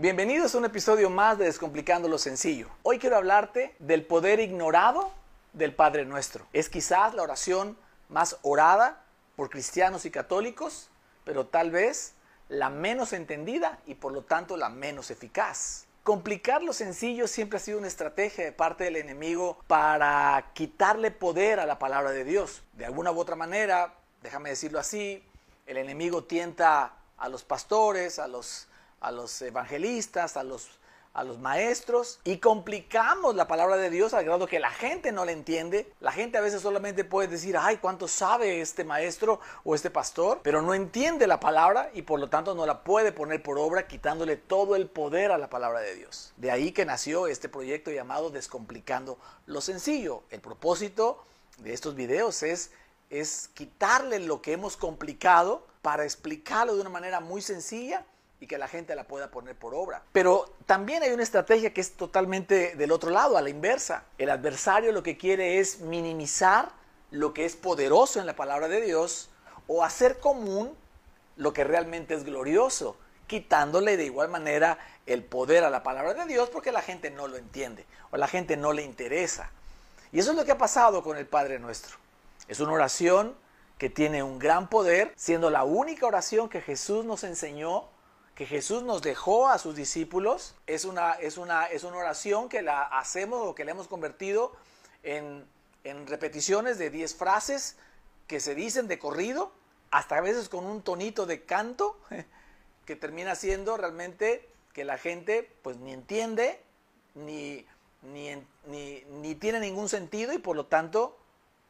Bienvenidos a un episodio más de Descomplicando lo Sencillo. Hoy quiero hablarte del poder ignorado del Padre Nuestro. Es quizás la oración más orada por cristianos y católicos, pero tal vez la menos entendida y por lo tanto la menos eficaz. Complicar lo sencillo siempre ha sido una estrategia de parte del enemigo para quitarle poder a la palabra de Dios. De alguna u otra manera, déjame decirlo así, el enemigo tienta a los pastores, a los, a los evangelistas, a los a los maestros y complicamos la palabra de Dios al grado que la gente no la entiende. La gente a veces solamente puede decir, ay, ¿cuánto sabe este maestro o este pastor? Pero no entiende la palabra y por lo tanto no la puede poner por obra quitándole todo el poder a la palabra de Dios. De ahí que nació este proyecto llamado Descomplicando lo Sencillo. El propósito de estos videos es, es quitarle lo que hemos complicado para explicarlo de una manera muy sencilla y que la gente la pueda poner por obra. Pero también hay una estrategia que es totalmente del otro lado, a la inversa. El adversario lo que quiere es minimizar lo que es poderoso en la palabra de Dios o hacer común lo que realmente es glorioso, quitándole de igual manera el poder a la palabra de Dios porque la gente no lo entiende o la gente no le interesa. Y eso es lo que ha pasado con el Padre nuestro. Es una oración que tiene un gran poder, siendo la única oración que Jesús nos enseñó que Jesús nos dejó a sus discípulos es una, es una, es una oración que la hacemos o que la hemos convertido en, en repeticiones de 10 frases que se dicen de corrido, hasta a veces con un tonito de canto, que termina siendo realmente que la gente pues ni entiende, ni, ni, ni, ni tiene ningún sentido y por lo tanto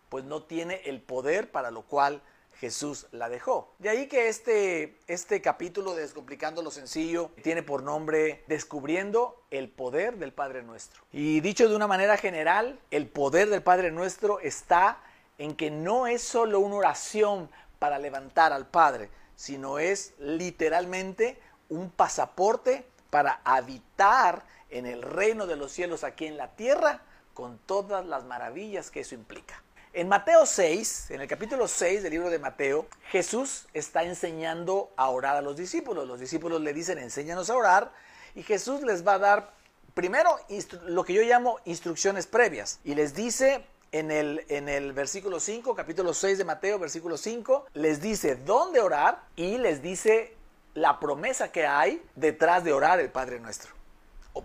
pues no tiene el poder para lo cual Jesús la dejó. De ahí que este, este capítulo de Descomplicando lo Sencillo tiene por nombre Descubriendo el poder del Padre Nuestro. Y dicho de una manera general, el poder del Padre Nuestro está en que no es solo una oración para levantar al Padre, sino es literalmente un pasaporte para habitar en el reino de los cielos aquí en la tierra con todas las maravillas que eso implica. En Mateo 6, en el capítulo 6 del libro de Mateo, Jesús está enseñando a orar a los discípulos. Los discípulos le dicen, enséñanos a orar, y Jesús les va a dar primero lo que yo llamo instrucciones previas. Y les dice en el, en el versículo 5, capítulo 6 de Mateo, versículo 5, les dice dónde orar y les dice la promesa que hay detrás de orar el Padre Nuestro.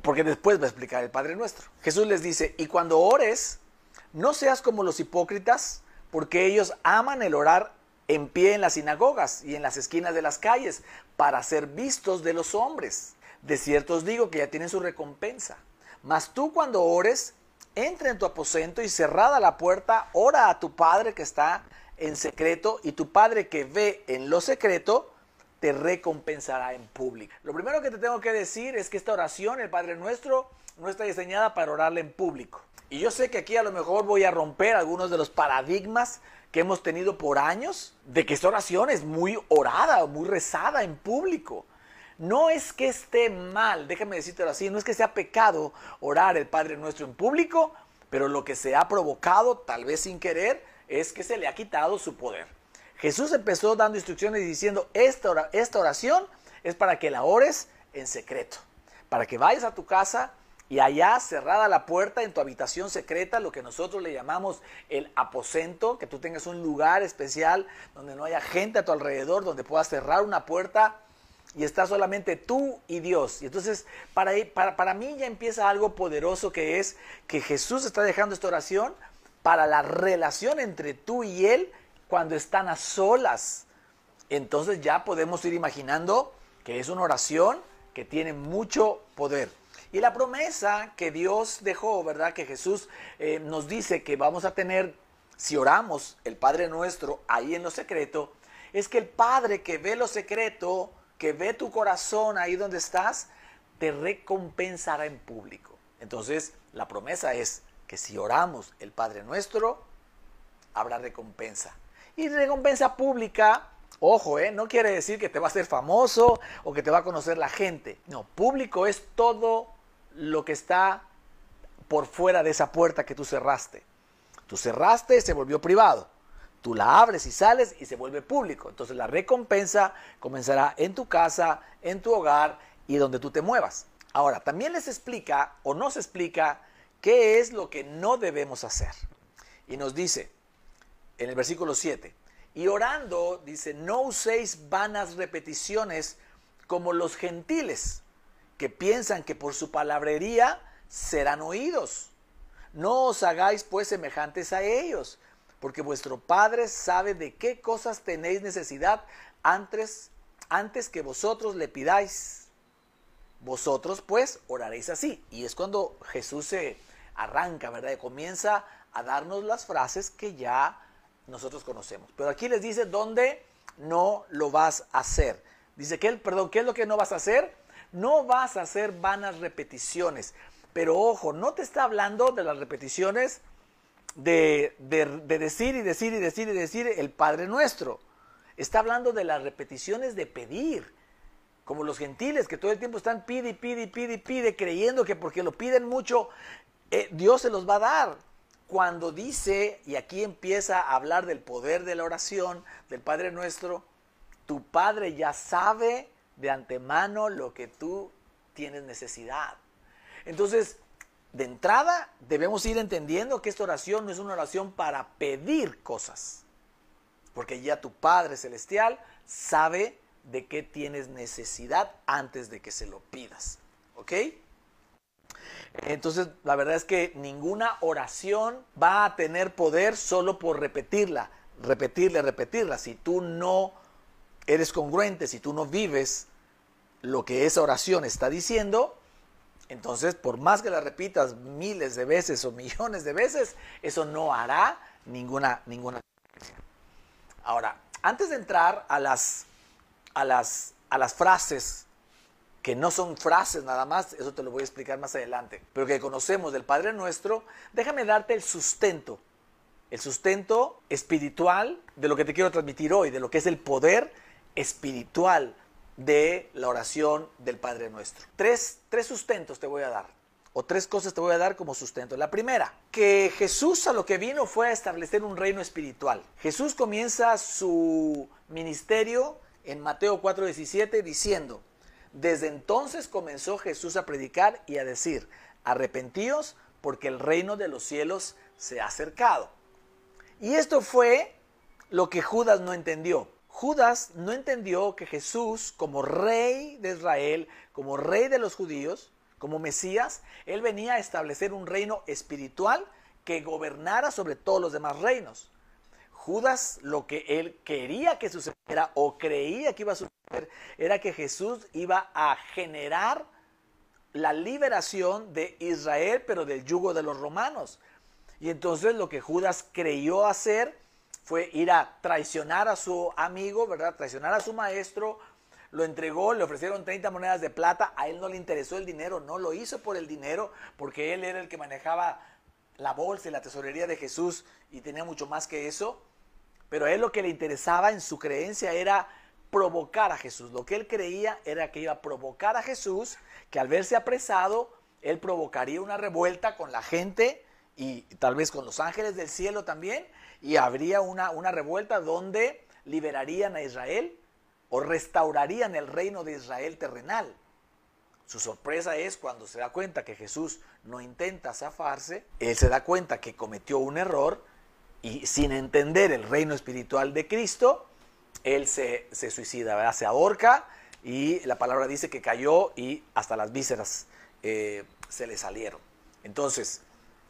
Porque después va a explicar el Padre Nuestro. Jesús les dice, y cuando ores, no seas como los hipócritas, porque ellos aman el orar en pie en las sinagogas y en las esquinas de las calles para ser vistos de los hombres. De cierto os digo que ya tienen su recompensa. Mas tú cuando ores, entra en tu aposento y cerrada la puerta, ora a tu Padre que está en secreto y tu Padre que ve en lo secreto, te recompensará en público. Lo primero que te tengo que decir es que esta oración, el Padre Nuestro, no está diseñada para orarle en público. Y yo sé que aquí a lo mejor voy a romper algunos de los paradigmas que hemos tenido por años de que esta oración es muy orada, muy rezada en público. No es que esté mal, déjame decírtelo así, no es que sea pecado orar el Padre Nuestro en público, pero lo que se ha provocado, tal vez sin querer, es que se le ha quitado su poder. Jesús empezó dando instrucciones diciendo, esta oración es para que la ores en secreto, para que vayas a tu casa y allá cerrada la puerta en tu habitación secreta, lo que nosotros le llamamos el aposento, que tú tengas un lugar especial donde no haya gente a tu alrededor, donde puedas cerrar una puerta y está solamente tú y Dios. Y entonces para, para, para mí ya empieza algo poderoso que es que Jesús está dejando esta oración para la relación entre tú y Él cuando están a solas. Entonces ya podemos ir imaginando que es una oración que tiene mucho poder. Y la promesa que Dios dejó, ¿verdad? Que Jesús eh, nos dice que vamos a tener, si oramos el Padre nuestro ahí en lo secreto, es que el Padre que ve lo secreto, que ve tu corazón ahí donde estás, te recompensará en público. Entonces, la promesa es que si oramos el Padre nuestro, habrá recompensa. Y recompensa pública, ojo, ¿eh? no quiere decir que te va a ser famoso o que te va a conocer la gente. No, público es todo lo que está por fuera de esa puerta que tú cerraste. Tú cerraste, se volvió privado. Tú la abres y sales y se vuelve público. Entonces la recompensa comenzará en tu casa, en tu hogar y donde tú te muevas. Ahora, también les explica o nos explica qué es lo que no debemos hacer. Y nos dice en el versículo 7, y orando, dice, no uséis vanas repeticiones como los gentiles, que piensan que por su palabrería serán oídos. No os hagáis pues semejantes a ellos, porque vuestro Padre sabe de qué cosas tenéis necesidad antes, antes que vosotros le pidáis. Vosotros pues oraréis así. Y es cuando Jesús se arranca, ¿verdad? Y comienza a darnos las frases que ya nosotros conocemos. Pero aquí les dice dónde no lo vas a hacer. Dice que, perdón, ¿qué es lo que no vas a hacer? No vas a hacer vanas repeticiones. Pero ojo, no te está hablando de las repeticiones de, de, decir y decir y decir y decir el Padre Nuestro. Está hablando de las repeticiones de pedir. Como los gentiles que todo el tiempo están pide y pide y pide y pide, creyendo que porque lo piden mucho, eh, Dios se los va a dar. Cuando dice, y aquí empieza a hablar del poder de la oración, del Padre Nuestro, tu Padre ya sabe de antemano lo que tú tienes necesidad. Entonces, de entrada, debemos ir entendiendo que esta oración no es una oración para pedir cosas, porque ya tu Padre Celestial sabe de qué tienes necesidad antes de que se lo pidas. ¿Ok? Entonces, la verdad es que ninguna oración va a tener poder solo por repetirla, repetirla, repetirla. Si tú no eres congruente, si tú no vives lo que esa oración está diciendo, entonces por más que la repitas miles de veces o millones de veces, eso no hará ninguna ninguna Ahora, antes de entrar a las a las a las frases que no son frases nada más, eso te lo voy a explicar más adelante, pero que conocemos del Padre Nuestro, déjame darte el sustento, el sustento espiritual de lo que te quiero transmitir hoy, de lo que es el poder espiritual de la oración del Padre Nuestro. Tres, tres sustentos te voy a dar, o tres cosas te voy a dar como sustento. La primera, que Jesús a lo que vino fue a establecer un reino espiritual. Jesús comienza su ministerio en Mateo 4:17 diciendo, desde entonces comenzó Jesús a predicar y a decir, arrepentíos porque el reino de los cielos se ha acercado. Y esto fue lo que Judas no entendió. Judas no entendió que Jesús, como rey de Israel, como rey de los judíos, como Mesías, él venía a establecer un reino espiritual que gobernara sobre todos los demás reinos. Judas lo que él quería que sucediera o creía que iba a suceder era que Jesús iba a generar la liberación de Israel, pero del yugo de los romanos. Y entonces lo que Judas creyó hacer fue ir a traicionar a su amigo, ¿verdad? Traicionar a su maestro, lo entregó, le ofrecieron 30 monedas de plata, a él no le interesó el dinero, no lo hizo por el dinero, porque él era el que manejaba la bolsa y la tesorería de Jesús y tenía mucho más que eso. Pero a él lo que le interesaba en su creencia era provocar a Jesús. Lo que él creía era que iba a provocar a Jesús, que al verse apresado, él provocaría una revuelta con la gente y tal vez con los ángeles del cielo también, y habría una, una revuelta donde liberarían a Israel o restaurarían el reino de Israel terrenal. Su sorpresa es cuando se da cuenta que Jesús no intenta zafarse, él se da cuenta que cometió un error y sin entender el reino espiritual de Cristo, él se, suicida, se ahorca y la palabra dice que cayó y hasta las vísceras eh, se le salieron. Entonces,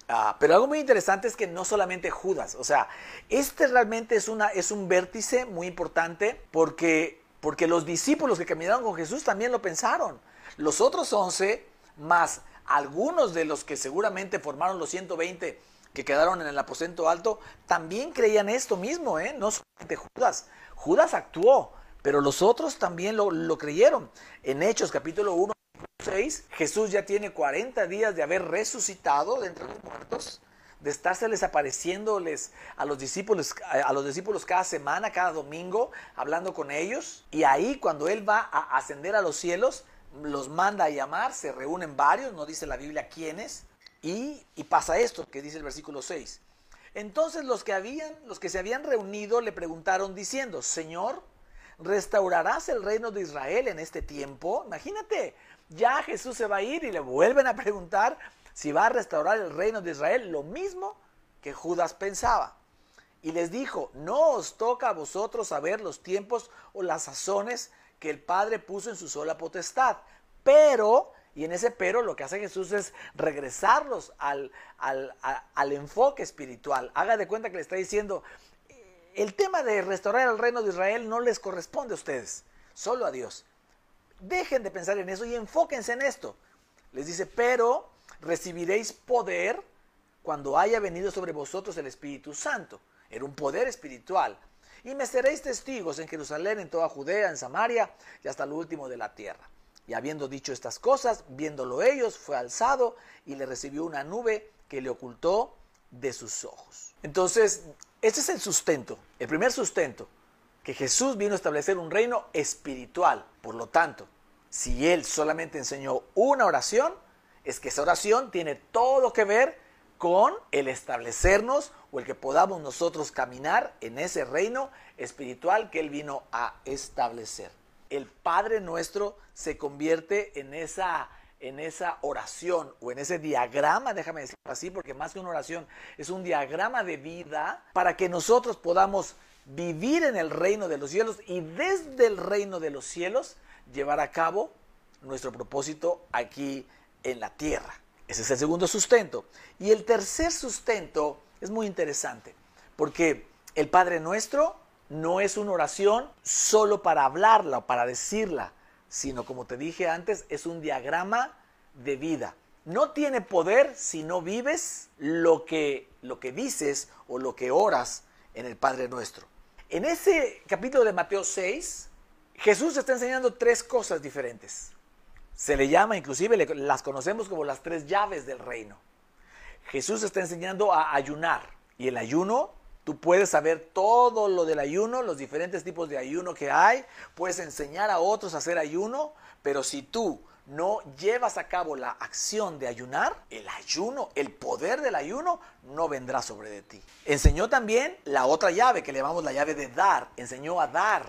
ah, pero algo muy interesante es que no solamente Judas, o sea, este realmente es, una, es un vértice muy importante porque, porque los discípulos que caminaron con Jesús también lo pensaron. Los otros once, más algunos de los que seguramente formaron los 120 que quedaron en el aposento alto, también creían esto mismo, ¿eh? no solamente Judas. Judas actuó, pero los otros también lo, lo creyeron. En Hechos capítulo 1, 6, Jesús ya tiene 40 días de haber resucitado de entre los muertos, de estárseles apareciéndoles a los discípulos, a los discípulos cada semana, cada domingo, hablando con ellos. Y ahí cuando Él va a ascender a los cielos, los manda a llamar, se reúnen varios, no dice la Biblia quiénes, y, pasa esto que dice el versículo 6. Entonces los que, habían, los que se habían reunido le preguntaron diciendo, Señor, ¿restaurarás el reino de Israel en este tiempo? Imagínate, ya Jesús se va a ir y le vuelven a preguntar si va a restaurar el reino de Israel, lo mismo que Judas pensaba. Y les dijo, no os toca a vosotros saber los tiempos o las sazones que el Padre puso en su sola potestad, pero y en ese pero lo que hace Jesús es regresarlos al, al, enfoque espiritual. Haga de cuenta que le está diciendo, el tema de restaurar el reino de Israel no les corresponde a ustedes, solo a Dios. Dejen de pensar en eso y enfóquense en esto. Les dice, pero recibiréis poder cuando haya venido sobre vosotros el Espíritu Santo. Era un poder espiritual. Y me seréis testigos en Jerusalén, en toda Judea, en Samaria y hasta lo último de la tierra. Y habiendo dicho estas cosas, viéndolo ellos, fue alzado y le recibió una nube que le ocultó de sus ojos. Entonces, ese es el sustento, el primer sustento, que Jesús vino a establecer un reino espiritual. Por lo tanto, si Él solamente enseñó una oración, es que esa oración tiene todo que ver con el establecernos o el que podamos nosotros caminar en ese reino espiritual que Él vino a establecer el Padre nuestro se convierte en esa, en esa oración o en ese diagrama, déjame decirlo así, porque más que una oración es un diagrama de vida para que nosotros podamos vivir en el reino de los cielos y desde el reino de los cielos llevar a cabo nuestro propósito aquí en la tierra. Ese es el segundo sustento. Y el tercer sustento es muy interesante, porque el Padre nuestro no es una oración solo para hablarla o para decirla, sino como te dije antes, es un diagrama de vida. No tiene poder si no vives lo que, lo que dices o lo que oras en el Padre nuestro. En ese capítulo de Mateo 6, Jesús está enseñando tres cosas diferentes. Se le llama, inclusive las conocemos como las tres llaves del reino. Jesús está enseñando a ayunar y el ayuno Tú puedes saber todo lo del ayuno, los diferentes tipos de ayuno que hay, puedes enseñar a otros a hacer ayuno, pero si tú no llevas a cabo la acción de ayunar, el ayuno, el poder del ayuno, no vendrá sobre de ti. Enseñó también la otra llave que le llamamos la llave de dar, enseñó a dar.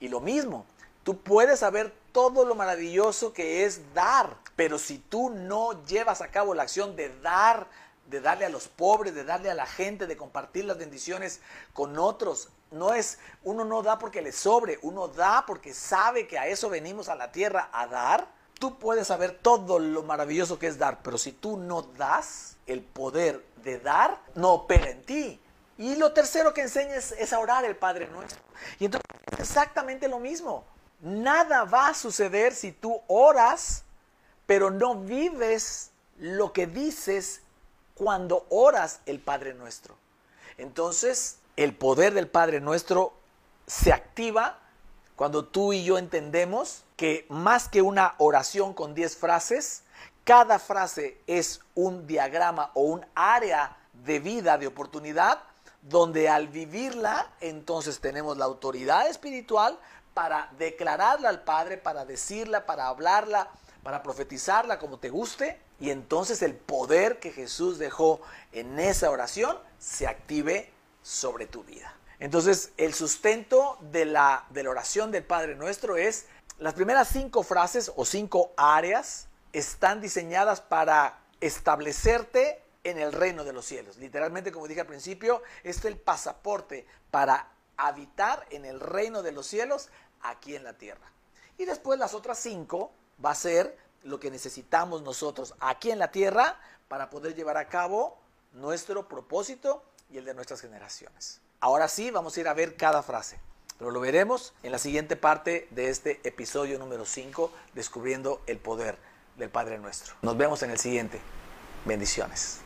Y lo mismo, tú puedes saber todo lo maravilloso que es dar, pero si tú no llevas a cabo la acción de dar de darle a los pobres, de darle a la gente, de compartir las bendiciones con otros. No es, uno no da porque le sobre, uno da porque sabe que a eso venimos a la tierra a dar. Tú puedes saber todo lo maravilloso que es dar, pero si tú no das, el poder de dar no opera en ti. Y lo tercero que enseñas es a orar el Padre nuestro. Y entonces es exactamente lo mismo. Nada va a suceder si tú oras, pero no vives lo que dices cuando oras el Padre Nuestro. Entonces, el poder del Padre Nuestro se activa cuando tú y yo entendemos que más que una oración con 10 frases, cada frase es un diagrama o un área de vida, de oportunidad, donde al vivirla, entonces tenemos la autoridad espiritual para declararla al Padre, para decirla, para hablarla, para profetizarla como te guste, y entonces el poder que Jesús dejó en esa oración se active sobre tu vida. Entonces el sustento de la, de la oración del Padre Nuestro es las primeras cinco frases o cinco áreas están diseñadas para establecerte en el reino de los cielos. Literalmente, como dije al principio, es el pasaporte para habitar en el reino de los cielos aquí en la tierra. Y después las otras cinco va a ser lo que necesitamos nosotros aquí en la tierra para poder llevar a cabo nuestro propósito y el de nuestras generaciones. Ahora sí, vamos a ir a ver cada frase, lo veremos en la siguiente parte de este episodio número 5, descubriendo el poder del Padre nuestro. Nos vemos en el siguiente. Bendiciones.